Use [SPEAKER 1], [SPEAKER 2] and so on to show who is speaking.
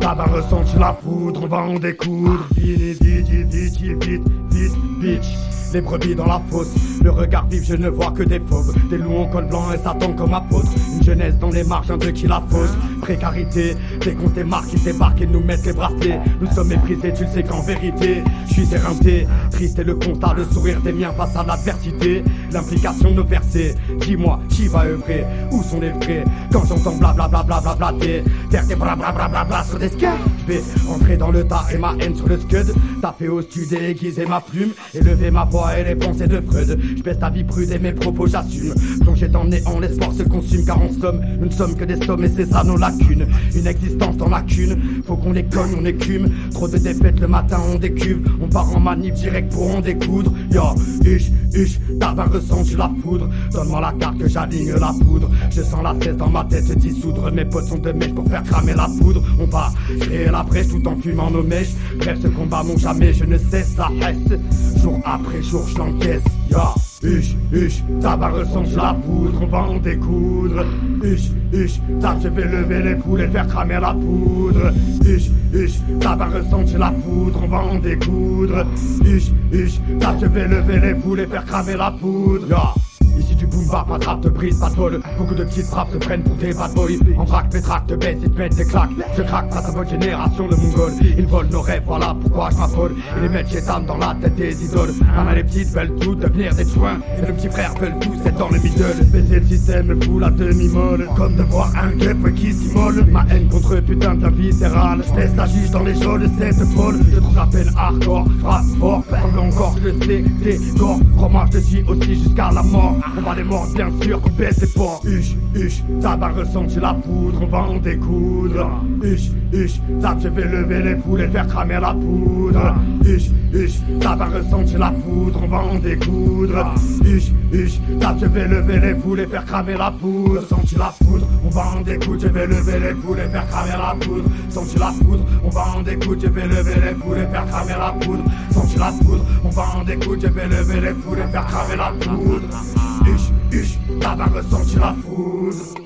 [SPEAKER 1] T'as ressenti la foudre, on va en découdre. Vite, vite, vite, vite, vite, vite, bitch. Les brebis dans la fosse, le regard vif, je ne vois que des fauves. Des loups en col blanc et Satan comme apôtre. Une jeunesse dans les marges, un de qui la fausse. Précarité, des comptes et marques, ils débarquent et nous mettent les bracelets. Nous sommes méprisés, tu le sais qu'en vérité, je suis éreinté. Triste est le constat, le sourire des miens face à l'adversité. L'implication de nos versets. Dis-moi, qui va œuvrer? Où sont les vrais? Quand j'entends blablabla, bla Terre des bla sur des skates. Je vais rentrer dans le tas et ma haine sur le scud. Taper au studio, aiguiser ma plume, élever ma voix et les pensées de Freud. Je baisse ta vie prude et mes propos j'assume. Plongé dans le néant, l'espoir se consume car en somme, nous ne sommes que des sommes et c'est ça nos lacunes. Une existence dans lacune, faut qu'on les cogne, on écume. Trop de défaites le matin, on décuve. On part en manif direct pour en découdre. Yo, huche, huche, t'as bien ressenti la foudre. Donne-moi la carte que j'aligne la poudre. Je sens la cesse dans ma tête se dissoudre. Mes potes sont de mèches pour faire cramer la poudre. On va créer la brèche tout en fumant nos mèches. Bref, ce combat mon jamais, je ne cesse, ça reste. Jour après jour, je l'encaisse, ya. Huche, huche, ressenti la foudre, on va en découdre. Huche, huche, t'as je vais lever les foules et faire cramer la poudre. Huche, huche, ressenti la foudre, on va en découdre. Huche, huche, t'as je vais lever les foules et faire cramer la poudre. Ici tu boom bap, attrape, te brise, pas de bol. Beaucoup de petites frappes se prennent pour des bad boys. En vrac, pétraque, te baisse, ils te mettent des claques. Je craque face à votre génération de mongols. Ils volent nos rêves, voilà pourquoi je m'affole. Ils les mettent chez dans la tête des idoles. Maman, les petites veulent tout devenir des soins. Et le petit frère veulent tous être dans le middle. Baisser le système me fout la demi-molle. Comme de voir un guêpe qui s'immole. Ma haine contre putain de viscérale. Je laisse la juge dans les geôles, cette folle. Je trouve la peine hardcore, frappe fort. Encore, je sais, t'es corps. Crois-moi, je suis aussi jusqu'à la mort. On va les mordre bien sûr qu'on baisse les portes Huche, huche, t'as pas ressenti la poudre, on va en découdre Huche, huche, t'as je vais lever les foules et faire cramer la poudre. Huche, huche, t'as pas ressenti la foudre, on va en découdre Huche, huche, t'as je vais lever les foules et faire cramer la poudre. Senti la foudre, on va en découdre, je vais lever les foules et faire cramer la poudre. Senti la foudre, on va en découdre, je vais lever les foules et faire cramer la poudre La on va en découdre, je vais lever les foules et faire cramer la poudre. Huche, huche, t'as pas ressenti la foudre